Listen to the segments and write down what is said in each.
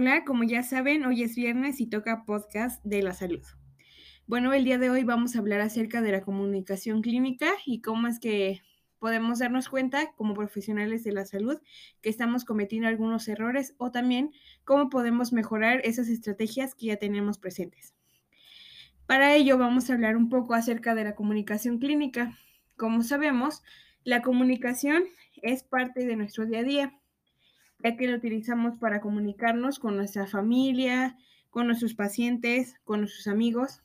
Hola, como ya saben, hoy es viernes y toca podcast de la salud. Bueno, el día de hoy vamos a hablar acerca de la comunicación clínica y cómo es que podemos darnos cuenta como profesionales de la salud que estamos cometiendo algunos errores o también cómo podemos mejorar esas estrategias que ya tenemos presentes. Para ello vamos a hablar un poco acerca de la comunicación clínica. Como sabemos, la comunicación es parte de nuestro día a día ya que lo utilizamos para comunicarnos con nuestra familia, con nuestros pacientes, con nuestros amigos.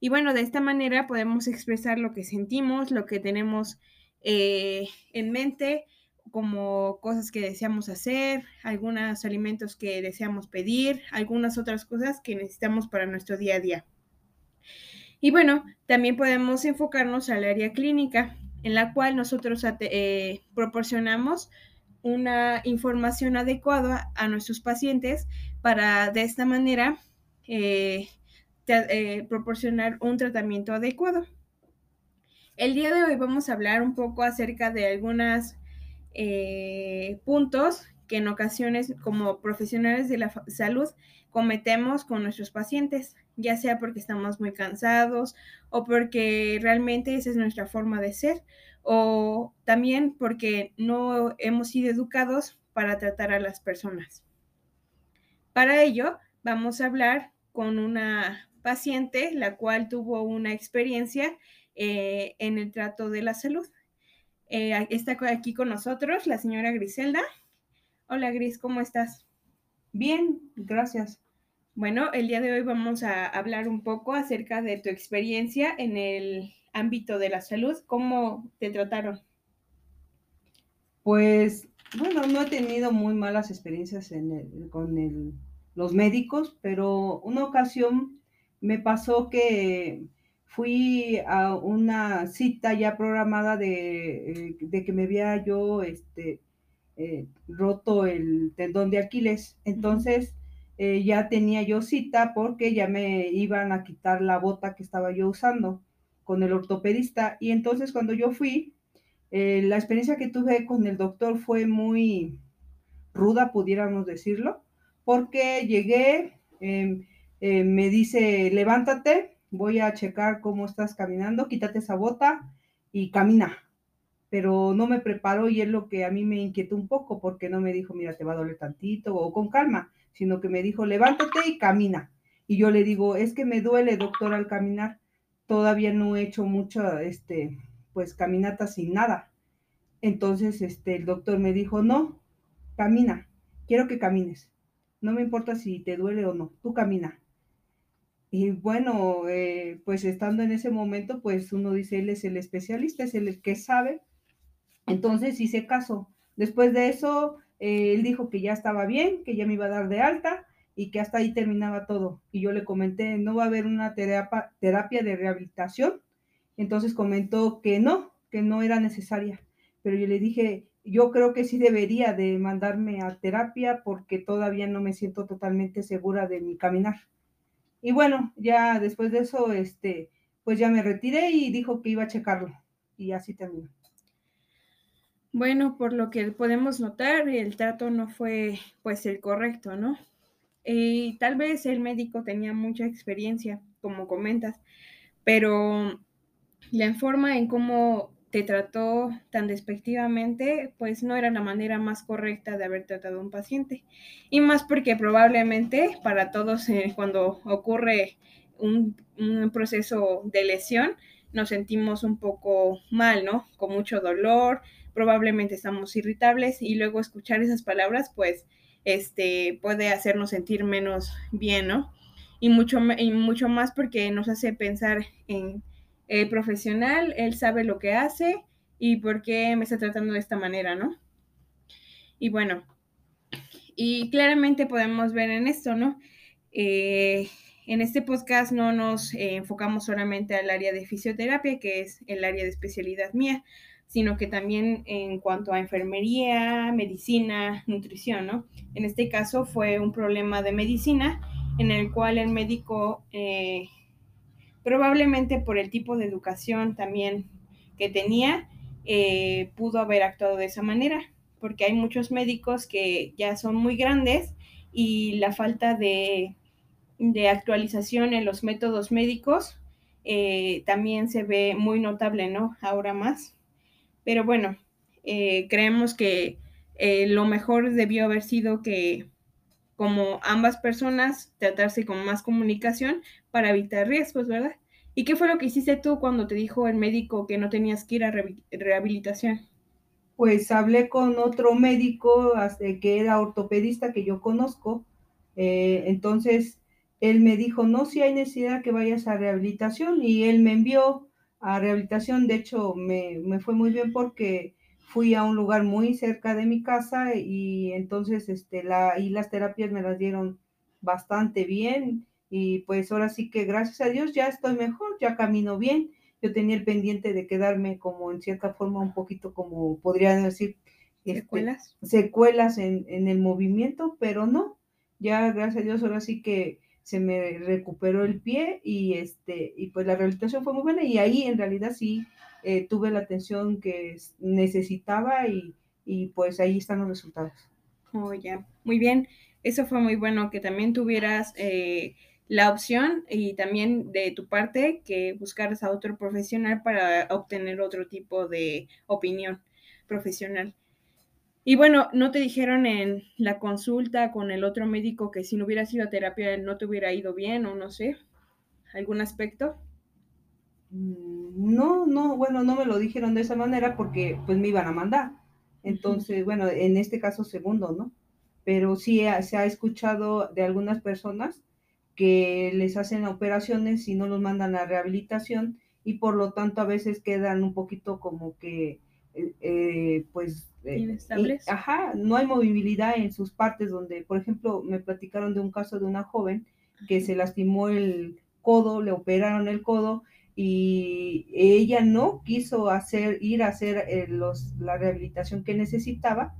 Y bueno, de esta manera podemos expresar lo que sentimos, lo que tenemos eh, en mente, como cosas que deseamos hacer, algunos alimentos que deseamos pedir, algunas otras cosas que necesitamos para nuestro día a día. Y bueno, también podemos enfocarnos al área clínica, en la cual nosotros eh, proporcionamos una información adecuada a nuestros pacientes para de esta manera eh, eh, proporcionar un tratamiento adecuado. El día de hoy vamos a hablar un poco acerca de algunos eh, puntos que en ocasiones como profesionales de la salud cometemos con nuestros pacientes, ya sea porque estamos muy cansados o porque realmente esa es nuestra forma de ser o también porque no hemos sido educados para tratar a las personas. Para ello, vamos a hablar con una paciente la cual tuvo una experiencia eh, en el trato de la salud. Eh, está aquí con nosotros la señora Griselda. Hola Gris, ¿cómo estás? Bien, gracias. Bueno, el día de hoy vamos a hablar un poco acerca de tu experiencia en el ámbito de la salud, ¿cómo te trataron? Pues, bueno, no he tenido muy malas experiencias con los médicos, pero una ocasión me pasó que fui a una cita ya programada de, eh, que me había yo este, eh, roto el tendón de Aquiles. Entonces, eh, ya tenía yo cita porque ya me iban a quitar la bota que estaba yo usando con el ortopedista. Y entonces cuando yo fui, eh, la experiencia que tuve con el doctor fue muy ruda, pudiéramos decirlo, porque llegué, em, em, me dice, levántate, voy a checar cómo estás caminando, quítate esa bota y camina. Pero no me preparó y es lo que a mí me inquietó un poco, porque no me dijo, mira, te va a doler tantito o con calma, sino que me dijo, levántate y camina. Y yo le digo, es que me duele, doctor, al caminar todavía no he hecho mucha, este, pues caminata sin nada. Entonces, este, el doctor me dijo, no, camina, quiero que camines. No me importa si te duele o no, tú camina. Y bueno, eh, pues estando en ese momento, pues uno dice, él es el especialista, es el que sabe. Entonces hice caso. Después de eso, él dijo que ya estaba bien, que ya me iba a dar de alta y que hasta ahí terminaba todo. Y yo le comenté, no va a haber una terapia, terapia de rehabilitación. Entonces comentó que no, que no era necesaria. Pero yo le dije, yo creo que sí debería de mandarme a terapia porque todavía no me siento totalmente segura de mi caminar. Y bueno, ya después de eso, este, pues ya me retiré y dijo que iba a checarlo. Y así terminó. Bueno, por lo que podemos notar, el trato no fue pues el correcto, ¿no? Y tal vez el médico tenía mucha experiencia, como comentas, pero la forma en cómo te trató tan despectivamente, pues no era la manera más correcta de haber tratado a un paciente. Y más porque probablemente para todos eh, cuando ocurre un, un, proceso de lesión, nos sentimos un poco mal, ¿no? Con mucho dolor, probablemente estamos irritables y luego escuchar esas palabras, pues este, puede hacernos sentir menos bien, ¿no? Y mucho, y mucho más porque nos hace pensar en el profesional, él sabe lo que hace y por qué me está tratando de esta manera, ¿no? Y bueno, y claramente podemos ver en esto, ¿no? Eh, en este podcast no nos eh, enfocamos solamente al área de fisioterapia, que es el área de especialidad mía, sino que también en cuanto a enfermería, medicina, nutrición, ¿no? En este caso fue un problema de medicina en el cual el médico, eh, probablemente por el tipo de educación también que tenía, eh, pudo haber actuado de esa manera, porque hay muchos médicos que ya son muy grandes y la falta de, actualización en los métodos médicos eh, también se ve muy notable, ¿no? Ahora más. Pero bueno, eh, creemos que eh, lo mejor debió haber sido que como ambas personas tratarse con más comunicación para evitar riesgos, ¿verdad? ¿Y qué fue lo que hiciste tú cuando te dijo el médico que no tenías que ir a rehabilitación? Pues hablé con otro médico que era ortopedista que yo conozco. Eh, entonces él me dijo, no, si hay necesidad que vayas a rehabilitación y él me envió a rehabilitación. De hecho, me, me fue muy bien porque fui a un lugar muy cerca de mi casa y entonces este, la, y las terapias me las dieron bastante bien y pues ahora sí que gracias a Dios ya estoy mejor, ya camino bien. Yo tenía el pendiente de quedarme como en cierta forma un poquito como podría decir este, secuelas, secuelas en, en el movimiento, pero no, ya gracias a Dios ahora sí que se me recuperó el pie y este y pues la rehabilitación fue muy buena y ahí en realidad sí eh, tuve la atención que necesitaba y, y, pues ahí están los resultados. Oh, muy bien. Eso fue muy bueno que también tuvieras eh, la opción y también de tu parte que buscaras a otro profesional para obtener otro tipo de opinión profesional. Y bueno, ¿no te dijeron en la consulta con el otro médico que si no hubiera sido terapia no te hubiera ido bien o no sé? ¿Algún aspecto? Mm, no, no, bueno, no me lo dijeron de esa manera porque pues me iban a mandar. Entonces, bueno, en este caso segundo, ¿no? Pero sí se ha escuchado de algunas personas que les hacen operaciones y no los mandan a rehabilitación y por lo tanto a veces quedan un poquito como que, eh, pues eh, ajá, no hay movilidad en sus partes donde, por ejemplo, me platicaron de un caso de una joven que se lastimó el codo, le operaron el codo y ella no quiso hacer, ir a hacer eh, los, la rehabilitación que necesitaba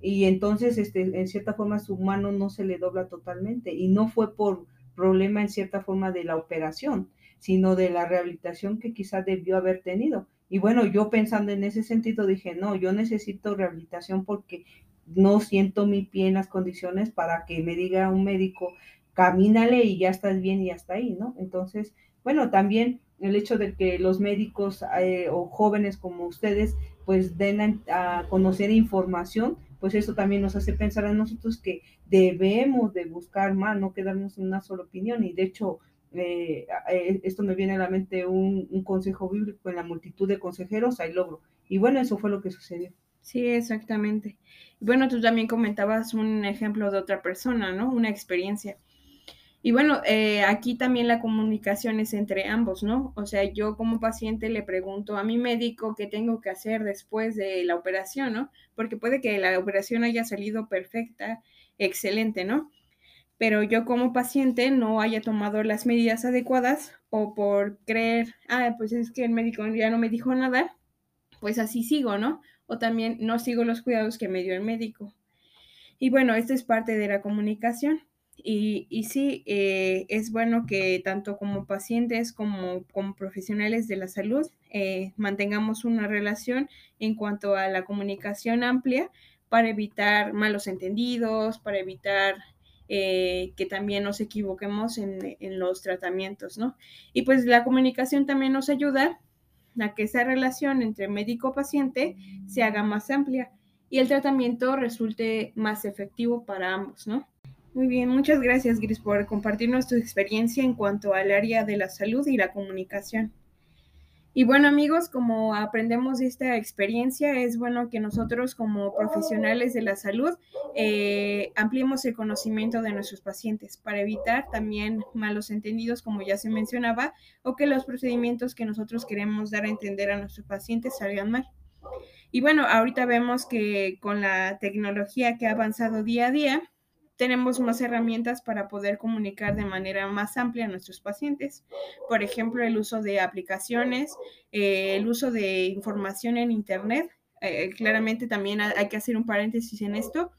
y entonces este, en cierta forma su mano no se le dobla totalmente y no fue por problema en cierta forma de la operación, sino de la rehabilitación que quizá debió haber tenido. Y bueno, yo pensando en ese sentido dije, no, yo necesito rehabilitación porque no siento mi pie en las condiciones para que me diga un médico, camínale y ya estás bien y hasta ahí, ¿no? Entonces, bueno, también el hecho de que los médicos eh, o jóvenes como ustedes pues den a, conocer información, pues eso también nos hace pensar a nosotros que debemos de buscar más, no quedarnos en una sola opinión. Y de hecho, eh, esto me viene a la mente un, consejo bíblico, en la multitud de consejeros hay logro. Y bueno, eso fue lo que sucedió. Sí, exactamente. Bueno, tú también comentabas un ejemplo de otra persona, ¿no? Una experiencia. Y bueno, eh, aquí también la comunicación es entre ambos, ¿no? O sea, yo como paciente le pregunto a mi médico qué tengo que hacer después de la operación, ¿no? Porque puede que la operación haya salido perfecta, excelente, ¿no? Pero yo como paciente no haya tomado las medidas adecuadas o por creer, ah, pues es que el médico ya no me dijo nada, pues así sigo, ¿no? O también no sigo los cuidados que me dio el médico. Y bueno, esto es parte de la comunicación. Y, y sí, eh, es bueno que tanto como pacientes como como profesionales de la salud eh, mantengamos una relación en cuanto a la comunicación amplia para evitar malos entendidos, para evitar eh, que también nos equivoquemos en, en, los tratamientos, ¿no? Y pues la comunicación también nos ayuda a que esa relación entre médico-paciente se haga más amplia y el tratamiento resulte más efectivo para ambos, ¿no? Muy bien, muchas gracias, Gris, por compartirnos tu experiencia en cuanto al área de la salud y la comunicación. Y bueno amigos, como aprendemos de esta experiencia, es bueno que nosotros como profesionales de la salud eh, ampliemos el conocimiento de nuestros pacientes para evitar también malos entendidos, como ya se mencionaba, o que los procedimientos que nosotros queremos dar a entender a nuestros pacientes salgan mal. Y bueno, ahorita vemos que con la tecnología que ha avanzado día a día, tenemos más herramientas para poder comunicar de manera más amplia a nuestros pacientes. Por ejemplo, el uso de aplicaciones, eh, el uso de información en Internet. Eh, claramente también hay que hacer un paréntesis en esto,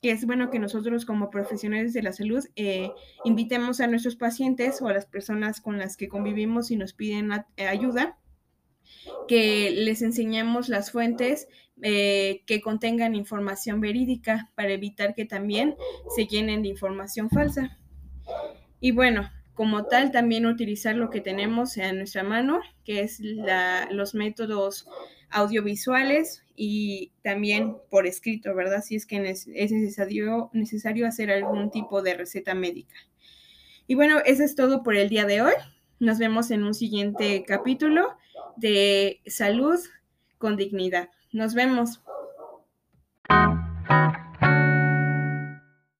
que es bueno que nosotros como profesionales de la salud eh, invitemos a nuestros pacientes o a las personas con las que convivimos y nos piden ayuda que les enseñemos las fuentes eh, que contengan información verídica para evitar que también se llenen de información falsa. Y bueno, como tal, también utilizar lo que tenemos en nuestra mano, que es los métodos audiovisuales y también por escrito, ¿verdad? Si es que es necesario, necesario hacer algún tipo de receta médica. Y bueno, eso es todo por el día de hoy. Nos vemos en un siguiente capítulo de salud con dignidad. Nos vemos.